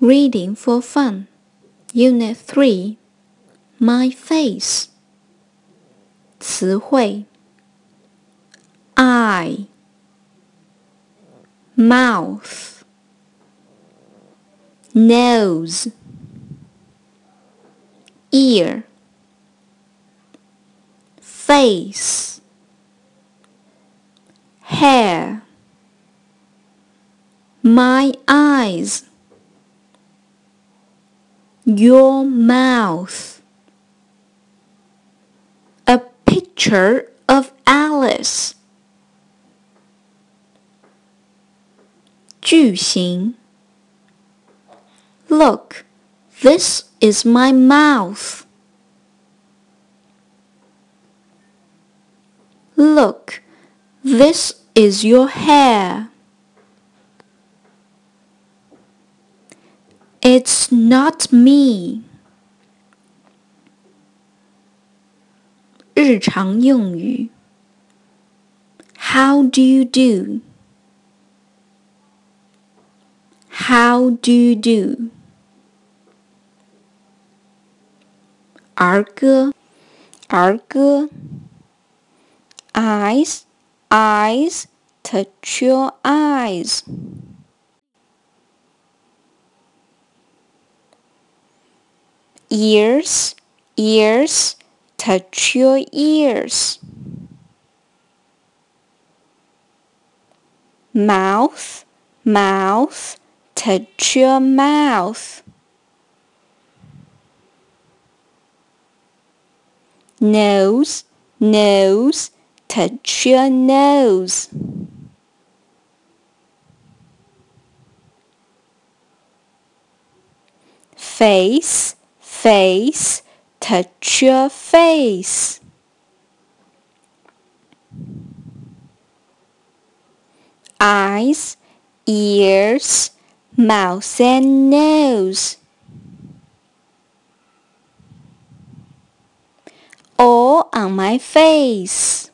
Reading for Fun, Unit 3 My Face. 词汇。Eye. Mouth. Nose. Ear. Face. Hair. My eyes your mouth. A picture of Alice. 句型 Look, this is my mouth. Look, this is your hair. It's not me. 日常用语 How do you do? How do you do? 儿歌儿歌 Eyes, eyes, touch your eyes. Ears, ears, touch your ears. Mouth, mouth, touch your mouth. Nose, nose, touch your nose. Face, face, touch your face. Eyes, ears, mouth and nose. All on my face.